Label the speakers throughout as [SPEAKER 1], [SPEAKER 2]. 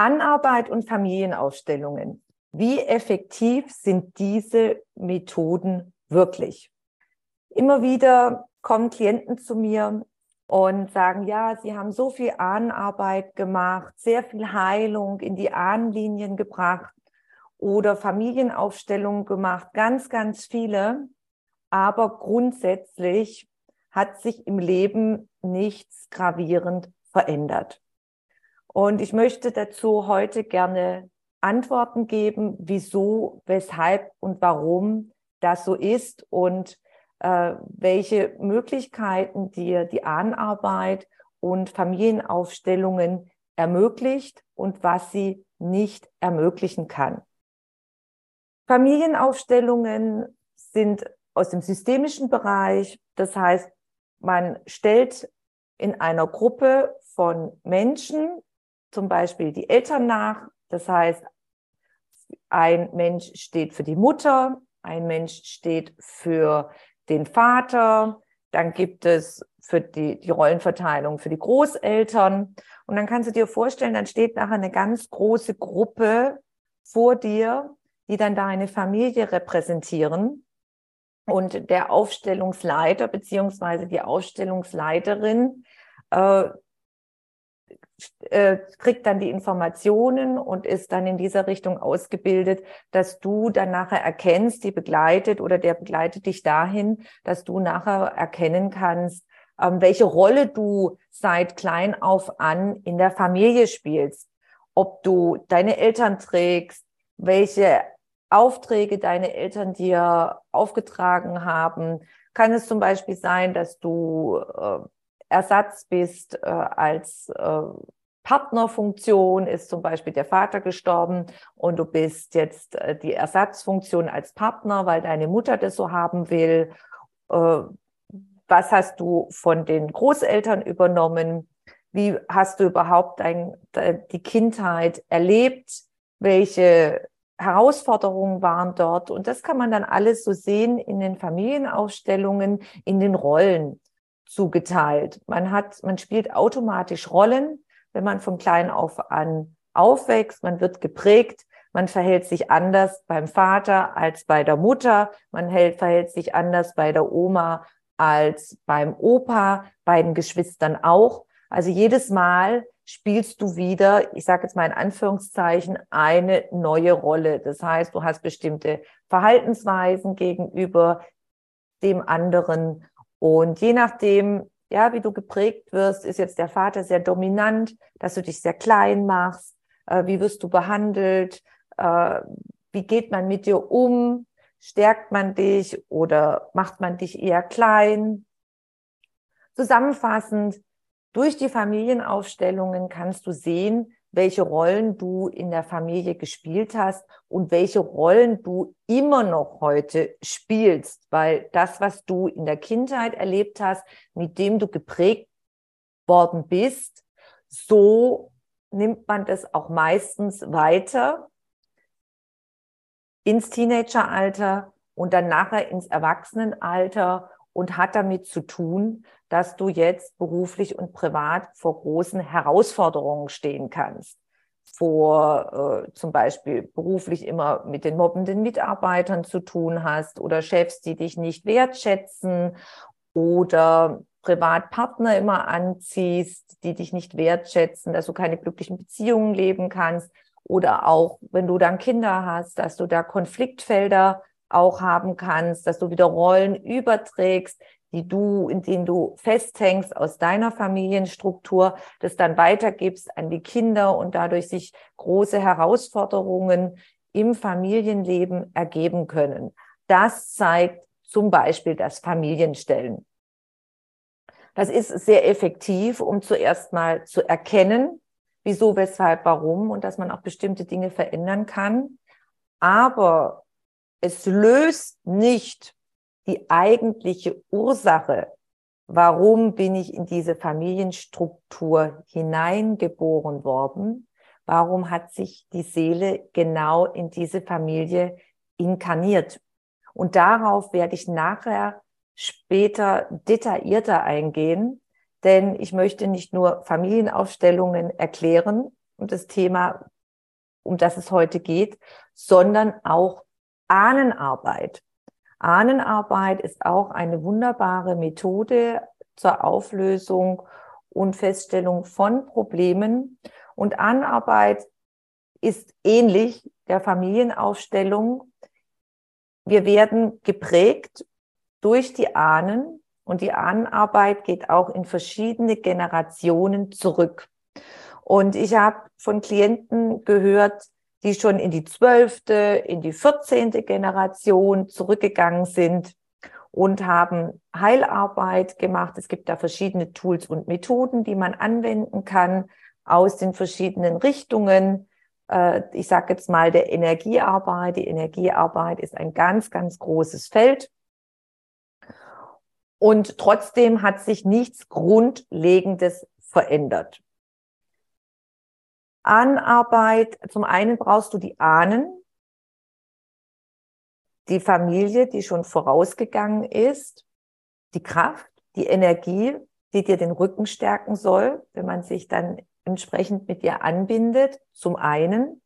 [SPEAKER 1] Anarbeit und Familienaufstellungen. Wie effektiv sind diese Methoden wirklich? Immer wieder kommen Klienten zu mir und sagen, ja, sie haben so viel Ahnenarbeit gemacht, sehr viel Heilung in die Ahnenlinien gebracht oder Familienaufstellungen gemacht, ganz, ganz viele. Aber grundsätzlich hat sich im Leben nichts gravierend verändert. Und ich möchte dazu heute gerne Antworten geben, wieso, weshalb und warum das so ist und äh, welche Möglichkeiten dir die Ahnenarbeit und Familienaufstellungen ermöglicht und was sie nicht ermöglichen kann. Familienaufstellungen sind aus dem systemischen Bereich. Das heißt, man stellt in einer Gruppe von Menschen zum Beispiel die Eltern nach. Das heißt, ein Mensch steht für die Mutter, ein Mensch steht für den Vater, dann gibt es für die, die Rollenverteilung für die Großeltern. Und dann kannst du dir vorstellen, dann steht nachher eine ganz große Gruppe vor dir, die dann deine Familie repräsentieren. Und der Aufstellungsleiter beziehungsweise die Aufstellungsleiterin äh, äh, kriegt dann die Informationen und ist dann in dieser Richtung ausgebildet, dass du dann nachher erkennst, die begleitet oder der begleitet dich dahin, dass du nachher erkennen kannst, ähm, welche Rolle du seit klein auf an in der Familie spielst. Ob du deine Eltern trägst, welche Aufträge deine Eltern dir aufgetragen haben. Kann es zum Beispiel sein, dass du äh, Ersatz bist äh, als äh, Partnerfunktion, ist zum Beispiel der Vater gestorben und du bist jetzt äh, die Ersatzfunktion als Partner, weil deine Mutter das so haben will. Äh, was hast du von den Großeltern übernommen? Wie hast du überhaupt dein, die Kindheit erlebt? Welche Herausforderungen waren dort? Und das kann man dann alles so sehen in den Familienausstellungen, in den Rollen zugeteilt. Man hat, man spielt automatisch Rollen, wenn man von klein auf an aufwächst. Man wird geprägt. Man verhält sich anders beim Vater als bei der Mutter. Man hält, verhält sich anders bei der Oma als beim Opa, bei den Geschwistern auch. Also jedes Mal spielst du wieder, ich sage jetzt mal in Anführungszeichen, eine neue Rolle. Das heißt, du hast bestimmte Verhaltensweisen gegenüber dem anderen und je nachdem, ja, wie du geprägt wirst, ist jetzt der Vater sehr dominant, dass du dich sehr klein machst, äh, wie wirst du behandelt, äh, wie geht man mit dir um, stärkt man dich oder macht man dich eher klein. Zusammenfassend, durch die Familienaufstellungen kannst du sehen, welche Rollen du in der Familie gespielt hast und welche Rollen du immer noch heute spielst, weil das, was du in der Kindheit erlebt hast, mit dem du geprägt worden bist, so nimmt man das auch meistens weiter ins Teenageralter und dann nachher ins Erwachsenenalter und hat damit zu tun, dass du jetzt beruflich und privat vor großen Herausforderungen stehen kannst. Vor äh, zum Beispiel beruflich immer mit den mobbenden Mitarbeitern zu tun hast oder Chefs, die dich nicht wertschätzen oder Privatpartner immer anziehst, die dich nicht wertschätzen, dass du keine glücklichen Beziehungen leben kannst oder auch wenn du dann Kinder hast, dass du da Konfliktfelder auch haben kannst, dass du wieder Rollen überträgst, die du, in denen du festhängst aus deiner Familienstruktur, das dann weitergibst an die Kinder und dadurch sich große Herausforderungen im Familienleben ergeben können. Das zeigt zum Beispiel das Familienstellen. Das ist sehr effektiv, um zuerst mal zu erkennen, wieso, weshalb, warum und dass man auch bestimmte Dinge verändern kann. Aber es löst nicht die eigentliche Ursache, warum bin ich in diese Familienstruktur hineingeboren worden, warum hat sich die Seele genau in diese Familie inkarniert. Und darauf werde ich nachher später detaillierter eingehen, denn ich möchte nicht nur Familienaufstellungen erklären und das Thema, um das es heute geht, sondern auch Ahnenarbeit. Ahnenarbeit ist auch eine wunderbare Methode zur Auflösung und Feststellung von Problemen. Und Ahnenarbeit ist ähnlich der Familienaufstellung. Wir werden geprägt durch die Ahnen und die Ahnenarbeit geht auch in verschiedene Generationen zurück. Und ich habe von Klienten gehört, die schon in die zwölfte, in die vierzehnte Generation zurückgegangen sind und haben Heilarbeit gemacht. Es gibt da verschiedene Tools und Methoden, die man anwenden kann aus den verschiedenen Richtungen. Äh, ich sage jetzt mal der Energiearbeit. Die Energiearbeit ist ein ganz, ganz großes Feld. Und trotzdem hat sich nichts Grundlegendes verändert. Ahnenarbeit, zum einen brauchst du die Ahnen, die Familie, die schon vorausgegangen ist, die Kraft, die Energie, die dir den Rücken stärken soll, wenn man sich dann entsprechend mit dir anbindet, zum einen,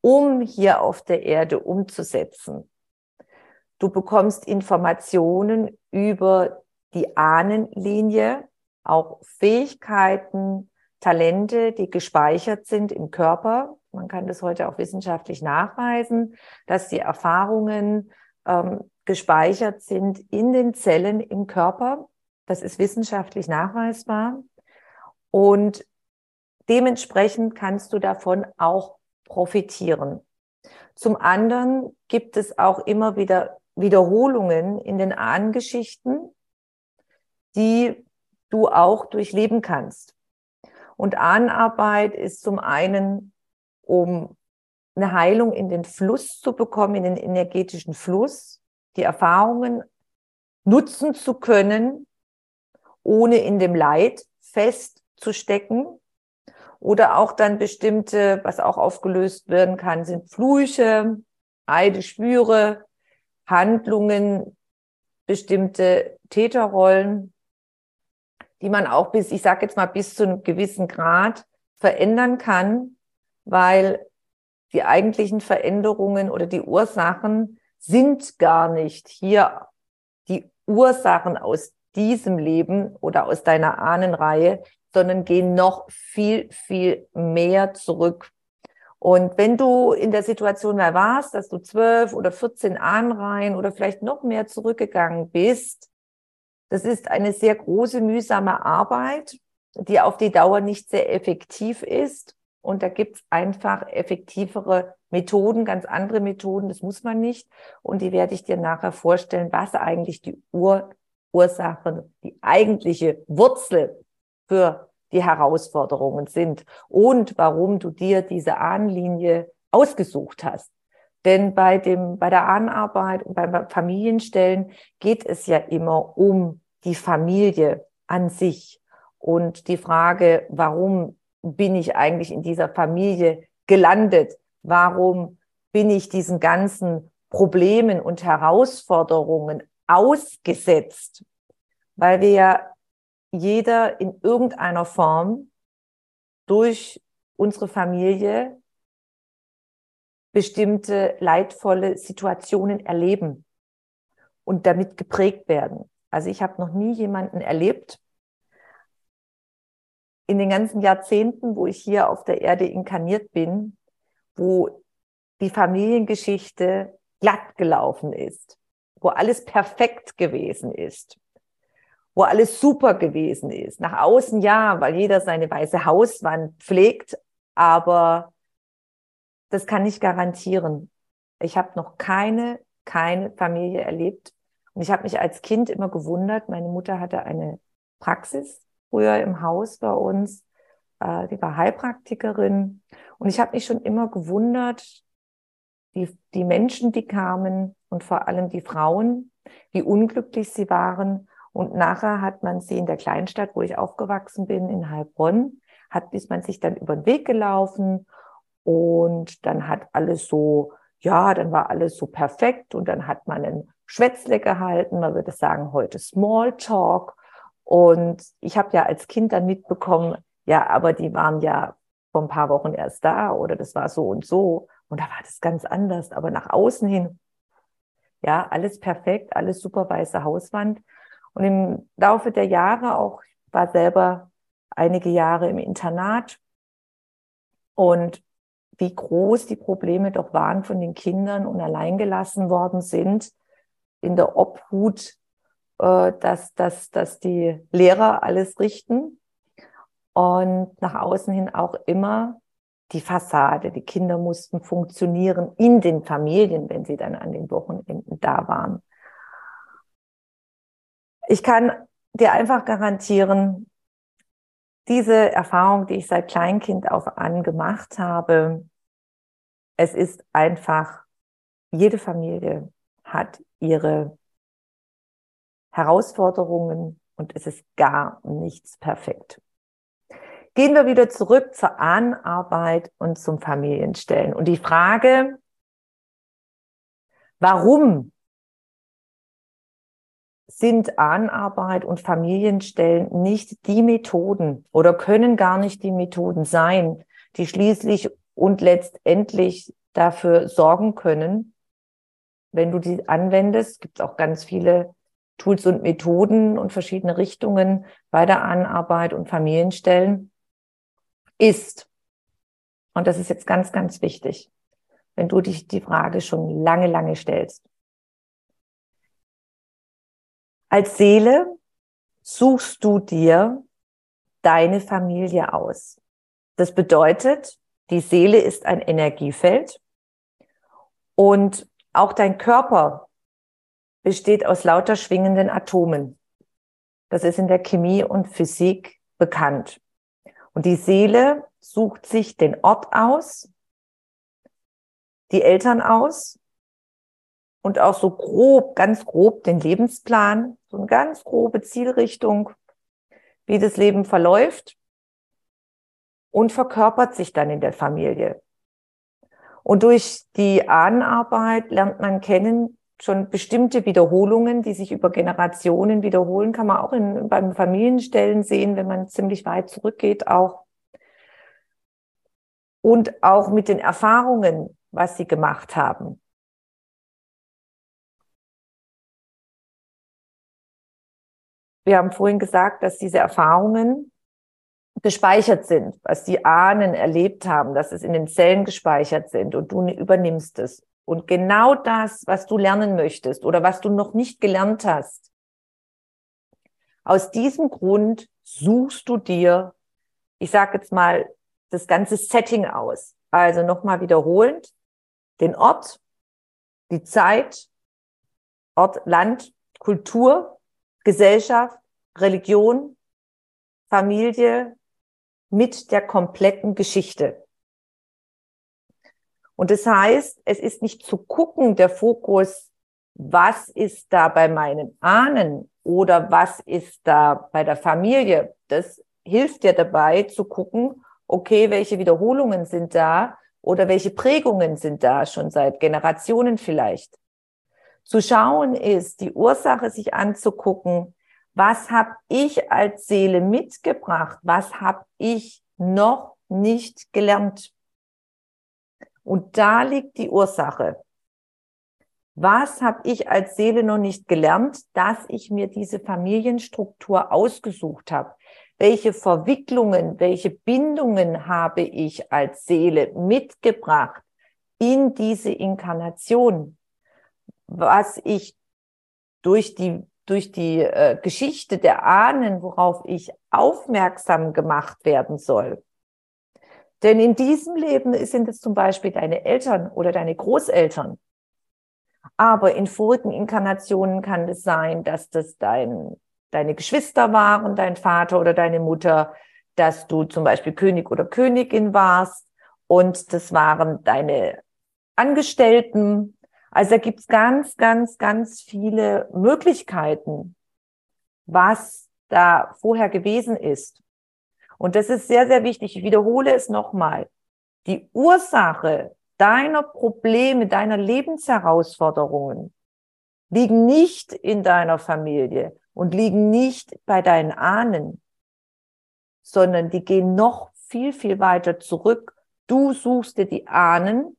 [SPEAKER 1] um hier auf der Erde umzusetzen. Du bekommst Informationen über die Ahnenlinie, auch Fähigkeiten, Talente, die gespeichert sind im Körper. Man kann das heute auch wissenschaftlich nachweisen, dass die Erfahrungen ähm, gespeichert sind in den Zellen im Körper. Das ist wissenschaftlich nachweisbar. Und dementsprechend kannst du davon auch profitieren. Zum anderen gibt es auch immer wieder Wiederholungen in den Ahnengeschichten, die du auch durchleben kannst. Und Ahnenarbeit ist zum einen, um eine Heilung in den Fluss zu bekommen, in den energetischen Fluss, die Erfahrungen nutzen zu können, ohne in dem Leid festzustecken. Oder auch dann bestimmte, was auch aufgelöst werden kann, sind Flüche, Eide, Spüre, Handlungen, bestimmte Täterrollen, die man auch bis, ich sage jetzt mal, bis zu einem gewissen Grad verändern kann, weil die eigentlichen Veränderungen oder die Ursachen sind gar nicht hier die Ursachen aus diesem Leben oder aus deiner Ahnenreihe, sondern gehen noch viel, viel mehr zurück. Und wenn du in der Situation mal warst, dass du zwölf oder 14 Ahnenreihen oder vielleicht noch mehr zurückgegangen bist, das ist eine sehr große, mühsame Arbeit, die auf die Dauer nicht sehr effektiv ist. Und da gibt es einfach effektivere Methoden, ganz andere Methoden, das muss man nicht. Und die werde ich dir nachher vorstellen, was eigentlich die Ur Ursachen, die eigentliche Wurzel für die Herausforderungen sind und warum du dir diese Ahnenlinie ausgesucht hast. Denn bei dem, bei der Ahnenarbeit und beim Familienstellen geht es ja immer um die Familie an sich und die Frage, warum bin ich eigentlich in dieser Familie gelandet? Warum bin ich diesen ganzen Problemen und Herausforderungen ausgesetzt? Weil wir ja jeder in irgendeiner Form durch unsere Familie bestimmte leidvolle Situationen erleben und damit geprägt werden. Also ich habe noch nie jemanden erlebt in den ganzen Jahrzehnten, wo ich hier auf der Erde inkarniert bin, wo die Familiengeschichte glatt gelaufen ist, wo alles perfekt gewesen ist, wo alles super gewesen ist. Nach außen ja, weil jeder seine weiße Hauswand pflegt, aber das kann ich garantieren. Ich habe noch keine, keine Familie erlebt, Und ich habe mich als Kind immer gewundert, meine Mutter hatte eine Praxis früher im Haus bei uns, äh, die war Heilpraktikerin. Und ich habe mich schon immer gewundert, die, die Menschen, die kamen und vor allem die Frauen, wie unglücklich sie waren. Und nachher hat man sie in der Kleinstadt, wo ich aufgewachsen bin, in Heilbronn, hat, ist man sich dann über den Weg gelaufen und dann hat alles so, ja, dann war alles so perfekt und dann hat man ein Schwätzle gehalten, man würde sagen heute Smalltalk. Und ich habe ja als Kind dann mitbekommen, ja, aber die waren ja vor ein paar Wochen erst da oder das war so und so. Und da war das ganz anders. Aber nach außen hin, ja, alles perfekt, alles super weiße Hauswand. Und im Laufe der Jahre auch, war selber einige Jahre im Internat und wie groß die Probleme doch waren von den Kindern und alleingelassen worden sind in der Obhut, äh, dass, dass, dass die Lehrer alles richten und nach außen hin auch immer die Fassade. Die Kinder mussten funktionieren in den Familien, wenn sie dann an den Wochenenden da waren. Ich kann dir einfach garantieren, diese Erfahrung, die ich seit Kleinkind auf an gemacht habe, es ist einfach, jede Familie hat ihre Herausforderungen und es ist gar nichts perfekt. Gehen wir wieder zurück zur Ahnenarbeit und zum Familienstellen. Und die Frage, warum sind Ahnenarbeit und Familienstellen nicht die Methoden oder können gar nicht die Methoden sein, die schließlich und letztendlich dafür sorgen können, wenn du die anwendest, gibt es auch ganz viele Tools und Methoden und verschiedene Richtungen bei der Anarbeit und Familienstellen, ist, und das ist jetzt ganz, ganz wichtig, wenn du dich die Frage schon lange, lange stellst. Als Seele suchst du dir deine Familie aus. Das bedeutet, die Seele ist ein Energiefeld und auch dein Körper besteht aus lauter schwingenden Atomen. Das ist in der Chemie und Physik bekannt. Und die Seele sucht sich den Ort aus, die Eltern aus und auch so grob, ganz grob den Lebensplan, so eine ganz grobe Zielrichtung, wie das Leben verläuft und verkörpert sich dann in der Familie. Und durch die Ahnenarbeit lernt man kennen, schon bestimmte Wiederholungen, die sich über Generationen wiederholen, kann man auch in, beim Familienstellen sehen, wenn man ziemlich weit zurückgeht auch. Und auch mit den Erfahrungen, was sie gemacht haben. Wir haben vorhin gesagt, dass diese Erfahrungen gespeichert sind, was die Ahnen erlebt haben, dass es in den Zellen gespeichert sind und du übernimmst es. Und genau das, was du lernen möchtest oder was du noch nicht gelernt hast, aus diesem Grund suchst du dir, ich sage jetzt mal, das ganze Setting aus. Also nochmal wiederholend, den Ort, die Zeit, Ort, Land, Kultur, Gesellschaft, Religion, Familie mit der kompletten Geschichte. Und das heißt, es ist nicht zu gucken, der Fokus, was ist da bei meinen Ahnen oder was ist da bei der Familie. Das hilft dir dabei zu gucken, okay, welche Wiederholungen sind da oder welche Prägungen sind da schon seit Generationen vielleicht. Zu schauen ist, die Ursache sich anzugucken, was habe ich als Seele mitgebracht, was habe ich noch nicht gelernt. Und da liegt die Ursache. Was habe ich als Seele noch nicht gelernt, dass ich mir diese Familienstruktur ausgesucht habe? Welche Verwicklungen, welche Bindungen habe ich als Seele mitgebracht in diese Inkarnation? Was ich durch die, durch die äh, Geschichte der Ahnen, worauf ich aufmerksam gemacht werden soll, denn in diesem Leben sind es zum Beispiel deine Eltern oder deine Großeltern. Aber in vorigen Inkarnationen kann es sein, dass das dein, deine Geschwister waren, dein Vater oder deine Mutter, dass du zum Beispiel König oder Königin warst und das waren deine Angestellten. Also da gibt's ganz, ganz, ganz viele Möglichkeiten, was da vorher gewesen ist. Und das ist sehr, sehr wichtig. Ich wiederhole es nochmal. Die Ursache deiner Probleme, deiner Lebensherausforderungen liegen nicht in deiner Familie und liegen nicht bei deinen Ahnen, sondern die gehen noch viel, viel weiter zurück. Du suchst dir die Ahnen,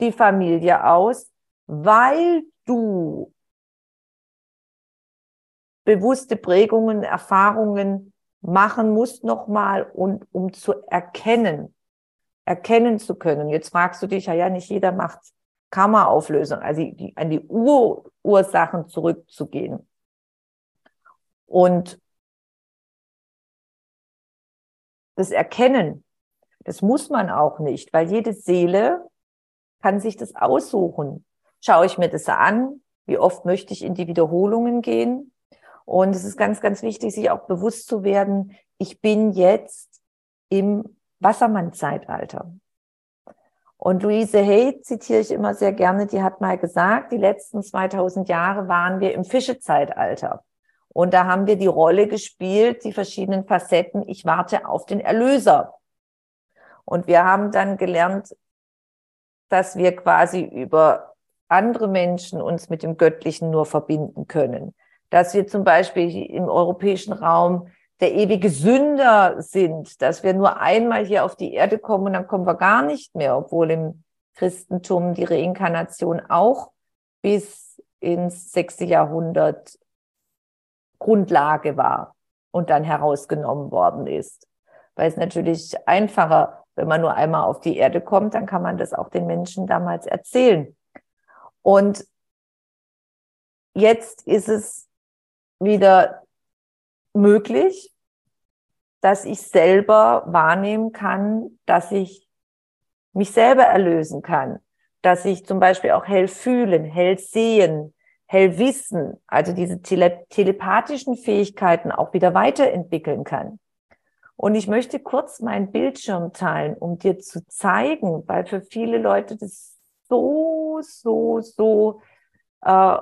[SPEAKER 1] die Familie aus, weil du bewusste Prägungen, Erfahrungen machen musst nochmal und um zu erkennen, erkennen zu können. Jetzt fragst du dich, ja, ja, nicht jeder macht Karma-Auflösung, also die, an die Urursachen zurückzugehen. Und das Erkennen, das muss man auch nicht, weil jede Seele kann sich das aussuchen. Schaue ich mir das an? Wie oft möchte ich in die Wiederholungen gehen? Und es ist ganz, ganz wichtig, sich auch bewusst zu werden, ich bin jetzt im Wassermann-Zeitalter. Und Louise Hay zitiere ich immer sehr gerne, die hat mal gesagt, die letzten 2000 Jahre waren wir im Fischezeitalter. Und da haben wir die Rolle gespielt, die verschiedenen Facetten. Ich warte auf den Erlöser. Und wir haben dann gelernt, dass wir quasi über andere Menschen uns mit dem Göttlichen nur verbinden können dass wir zum Beispiel im europäischen Raum der ewige Sünder sind, dass wir nur einmal hier auf die Erde kommen und dann kommen wir gar nicht mehr, obwohl im Christentum die Reinkarnation auch bis ins sechste Jahrhundert Grundlage war und dann herausgenommen worden ist. Weil es natürlich einfacher, wenn man nur einmal auf die Erde kommt, dann kann man das auch den Menschen damals erzählen. Und jetzt ist es wieder möglich, dass ich selber wahrnehmen kann, dass ich mich selber erlösen kann, dass ich zum Beispiel auch hell fühlen, hell sehen, hell wissen, also diese tele telepathischen Fähigkeiten auch wieder weiterentwickeln kann. Und ich möchte kurz meinen Bildschirm teilen, um dir zu zeigen, weil für viele Leute das so, so, so äh,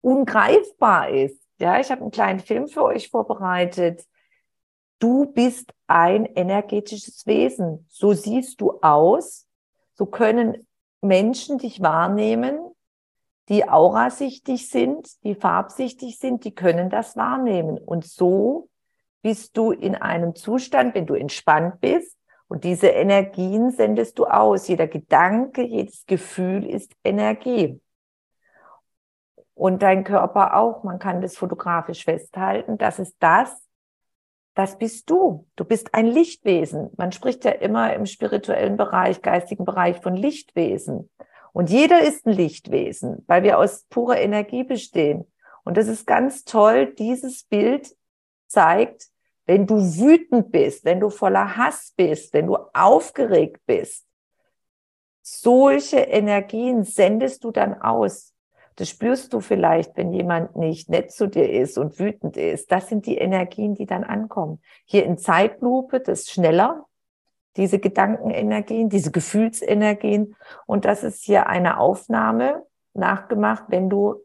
[SPEAKER 1] ungreifbar ist, ja, ich habe einen kleinen Film für euch vorbereitet. Du bist ein energetisches Wesen. So siehst du aus. So können Menschen dich wahrnehmen, die aurasichtig sind, die farbsichtig sind, die können das wahrnehmen. Und so bist du in einem Zustand, wenn du entspannt bist, und diese Energien sendest du aus. Jeder Gedanke, jedes Gefühl ist Energie und dein Körper auch. Man kann das fotografisch festhalten. Das ist das, das bist du. Du bist ein Lichtwesen. Man spricht ja immer im spirituellen Bereich, geistigen Bereich von Lichtwesen. Und jeder ist ein Lichtwesen, weil wir aus purer Energie bestehen. Und das ist ganz toll. Dieses Bild zeigt, wenn du wütend bist, wenn du voller Hass bist, wenn du aufgeregt bist, solche Energien sendest du dann aus. Das spürst du vielleicht, wenn jemand nicht nett zu dir ist und wütend ist. Das sind die Energien, die dann ankommen. Hier in Zeitlupe, das ist schneller, diese Gedankenenergien, diese Gefühlsenergien. Und das ist hier eine Aufnahme nachgemacht, wenn du,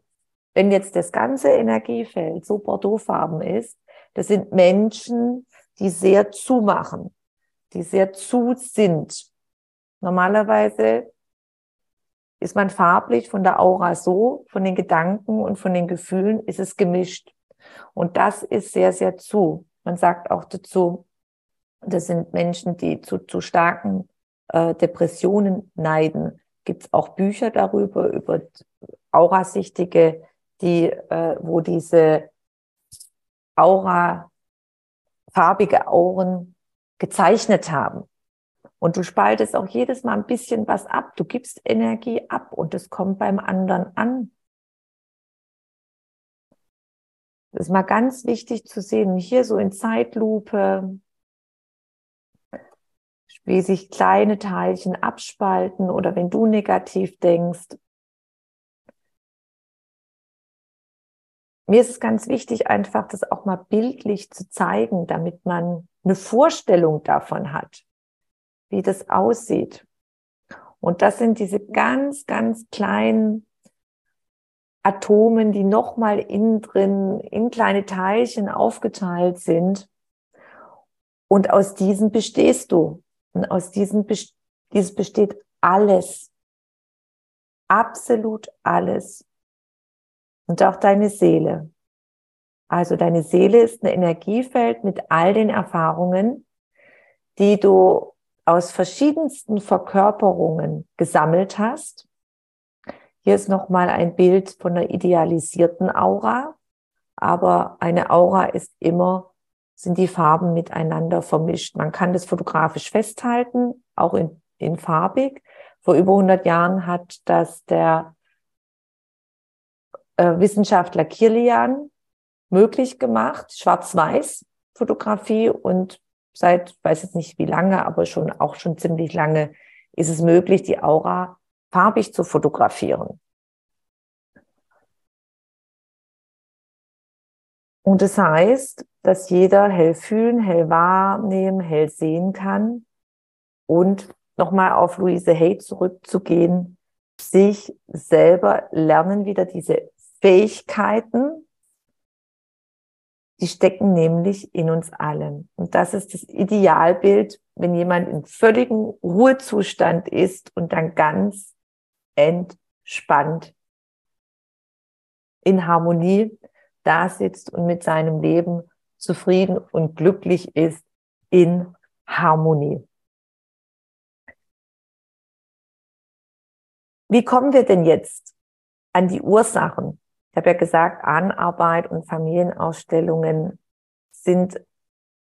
[SPEAKER 1] wenn jetzt das ganze Energiefeld so bordeauxfarben ist, das sind Menschen, die sehr zumachen, die sehr zu sind. Normalerweise ist man farblich von der Aura so, von den Gedanken und von den Gefühlen ist es gemischt. Und das ist sehr, sehr zu. Man sagt auch dazu, das sind Menschen, die zu, zu starken äh, Depressionen neiden. Gibt es auch Bücher darüber, über Aurasichtige, die, äh, wo diese Aura, farbige Auren gezeichnet haben. Und du spaltest auch jedes Mal ein bisschen was ab. Du gibst Energie ab und es kommt beim anderen an. Das ist mal ganz wichtig zu sehen. Hier so in Zeitlupe, wie sich kleine Teilchen abspalten oder wenn du negativ denkst, mir ist es ganz wichtig, einfach das auch mal bildlich zu zeigen, damit man eine Vorstellung davon hat, wie das aussieht. Und das sind diese ganz, ganz kleinen Atomen, die nochmal innen drin in kleine Teilchen aufgeteilt sind. Und aus diesen bestehst du. Und aus diesen, dieses besteht alles. Absolut alles. Und auch deine Seele. Also deine Seele ist ein Energiefeld mit all den Erfahrungen, die du aus verschiedensten Verkörperungen gesammelt hast hier ist nochmal ein Bild von einer idealisierten Aura, aber eine Aura ist immer, sind die Farben miteinander vermischt. Man kann das fotografisch festhalten, auch in, in farbig. Vor über 100 Jahren hat das der äh, Wissenschaftler Kirlian möglich gemacht, schwarz-weiß Fotografie und seit, weiß jetzt nicht wie lange, aber schon auch schon ziemlich lange ist es möglich, die Aura farbig zu fotografieren. Und das heißt, dass jeder hell fühlen, hell wahrnehmen, hell sehen kann und nochmal auf Louise Hay zurückzugehen, sich selber lernen wieder diese Fähigkeiten, die stecken nämlich in uns allen. Und das ist das Idealbild, wenn jemand in völligem Ruhezustand ist und dann ganz entspannt in Harmonie da sitzt und mit seinem Leben zufrieden und glücklich ist in Harmonie. Wie kommen wir denn jetzt an die Ursachen? Ich habe ja gesagt, Anarbeit und Familienausstellungen sind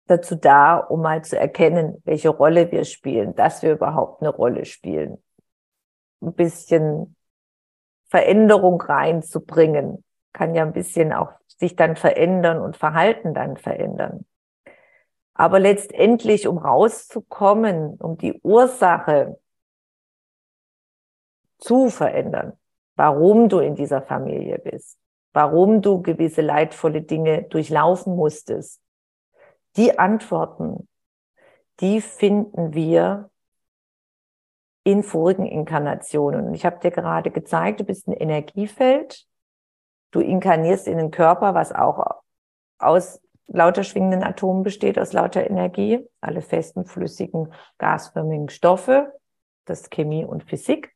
[SPEAKER 1] dazu da, um mal zu erkennen, welche Rolle wir spielen, dass wir überhaupt eine Rolle spielen ein bisschen Veränderung reinzubringen. Kann ja ein bisschen auch sich dann verändern und Verhalten dann verändern. Aber letztendlich, um rauszukommen, um die Ursache zu verändern, warum du in dieser Familie bist, warum du gewisse leidvolle Dinge durchlaufen musstest, die Antworten, die finden wir in vorigen Inkarnationen. Ich habe dir gerade gezeigt, du bist ein Energiefeld. Du inkarnierst in den Körper, was auch aus lauter schwingenden Atomen besteht, aus lauter Energie, alle festen, flüssigen, gasförmigen Stoffe, das ist Chemie und Physik.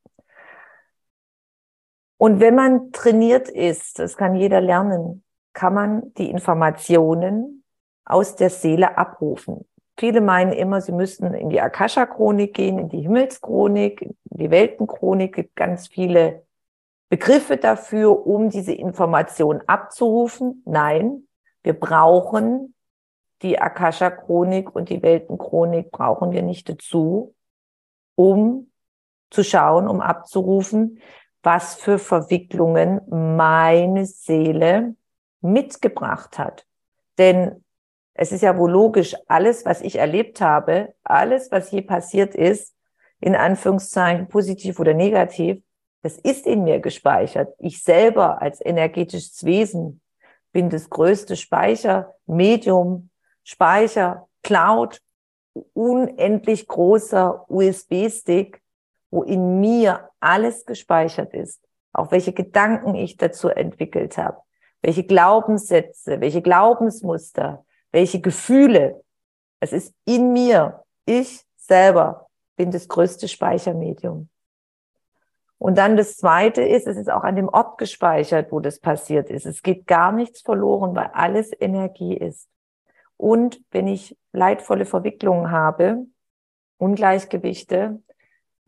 [SPEAKER 1] Und wenn man trainiert ist, das kann jeder lernen, kann man die Informationen aus der Seele abrufen. Viele meinen immer, sie müssten in die Akasha-Chronik gehen, in die Himmelschronik, in die Weltenchronik. Gibt ganz viele Begriffe dafür, um diese Information abzurufen. Nein, wir brauchen die Akasha-Chronik und die Weltenchronik brauchen wir nicht dazu, um zu schauen, um abzurufen, was für Verwicklungen meine Seele mitgebracht hat. Denn es ist ja wohl logisch, alles, was ich erlebt habe, alles, was je passiert ist, in Anführungszeichen positiv oder negativ, das ist in mir gespeichert. Ich selber als energetisches Wesen bin das größte Speicher, Medium, Speicher, Cloud, unendlich großer USB-Stick, wo in mir alles gespeichert ist. Auch welche Gedanken ich dazu entwickelt habe, welche Glaubenssätze, welche Glaubensmuster, welche Gefühle. Es ist in mir. Ich selber bin das größte Speichermedium. Und dann das zweite ist, es ist auch an dem Ort gespeichert, wo das passiert ist. Es geht gar nichts verloren, weil alles Energie ist. Und wenn ich leidvolle Verwicklungen habe, Ungleichgewichte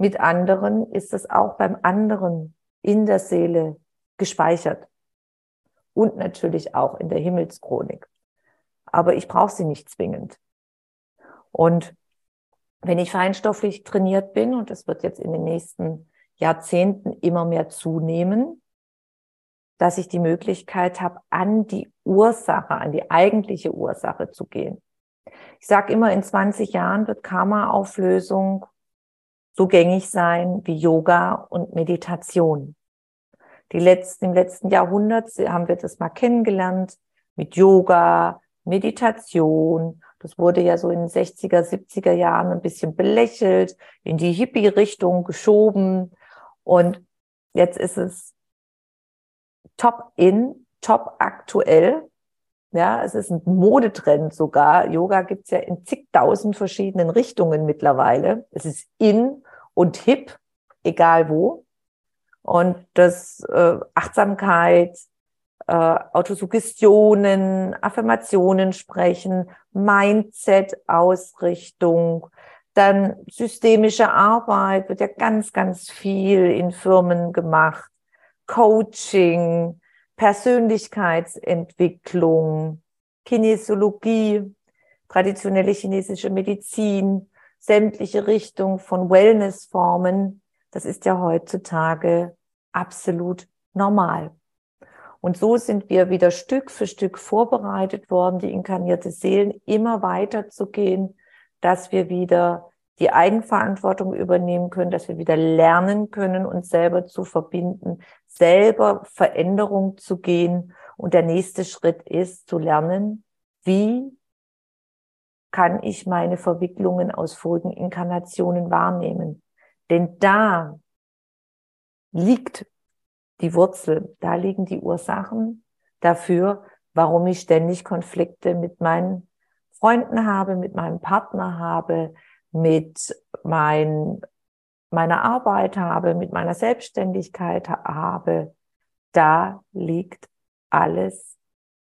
[SPEAKER 1] mit anderen, ist das auch beim anderen in der Seele gespeichert. Und natürlich auch in der Himmelschronik aber ich brauche sie nicht zwingend. Und wenn ich feinstofflich trainiert bin, und das wird jetzt in den nächsten Jahrzehnten immer mehr zunehmen, dass ich die Möglichkeit habe, an die Ursache, an die eigentliche Ursache zu gehen. Ich sage immer, in 20 Jahren wird Karma-Auflösung so gängig sein wie Yoga und Meditation. Die letzten, Im letzten Jahrhundert haben wir das mal kennengelernt mit Yoga, Meditation. Das wurde ja so in den 60er, 70er Jahren ein bisschen belächelt, in die Hippie-Richtung geschoben. Und jetzt ist es top in, top aktuell. Ja, es ist ein Modetrend sogar. Yoga gibt's ja in zigtausend verschiedenen Richtungen mittlerweile. Es ist in und hip, egal wo. Und das äh, Achtsamkeit, äh, Autosuggestionen, Affirmationen sprechen, Mindset-Ausrichtung, dann systemische Arbeit wird ja ganz, ganz viel in Firmen gemacht. Coaching, Persönlichkeitsentwicklung, Kinesiologie, traditionelle chinesische Medizin, sämtliche Richtungen von Wellnessformen. Das ist ja heutzutage absolut normal. Und so sind wir wieder Stück für Stück vorbereitet worden, die inkarnierte Seelen immer weiter zu gehen, dass wir wieder die Eigenverantwortung übernehmen können, dass wir wieder lernen können, uns selber zu verbinden, selber Veränderung zu gehen. Und der nächste Schritt ist zu lernen, wie kann ich meine Verwicklungen aus vorigen Inkarnationen wahrnehmen. Denn da liegt die Wurzel, da liegen die Ursachen dafür, warum ich ständig Konflikte mit meinen Freunden habe, mit meinem Partner habe, mit mein, meiner Arbeit habe, mit meiner Selbstständigkeit habe, da liegt alles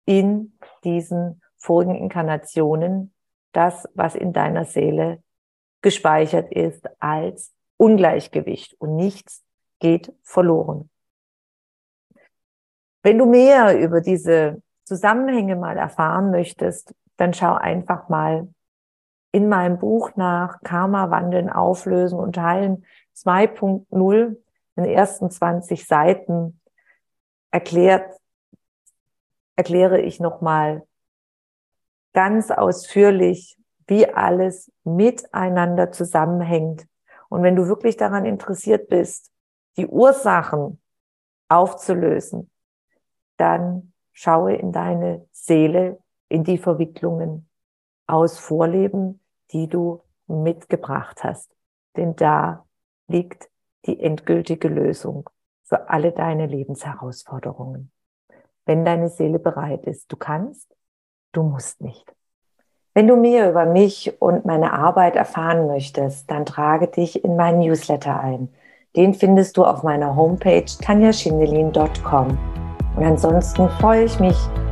[SPEAKER 1] in diesen vorigen Inkarnationen, das, was in deiner Seele gespeichert ist als Ungleichgewicht und nichts geht verloren. Wenn du mehr über diese Zusammenhänge mal erfahren möchtest, dann schau einfach mal in meinem Buch nach Karma wandeln, auflösen und heilen 2.0 in den ersten 20 Seiten erklärt, erkläre ich nochmal ganz ausführlich, wie alles miteinander zusammenhängt. Und wenn du wirklich daran interessiert bist, die Ursachen aufzulösen, dann schaue in deine Seele, in die Verwicklungen aus Vorleben, die du mitgebracht hast. Denn da liegt die endgültige Lösung für alle deine Lebensherausforderungen. Wenn deine Seele bereit ist, du kannst, du musst nicht. Wenn du mehr über mich und meine Arbeit erfahren möchtest, dann trage dich in meinen Newsletter ein. Den findest du auf meiner Homepage tanjaschindelin.com. Und ansonsten freue ich mich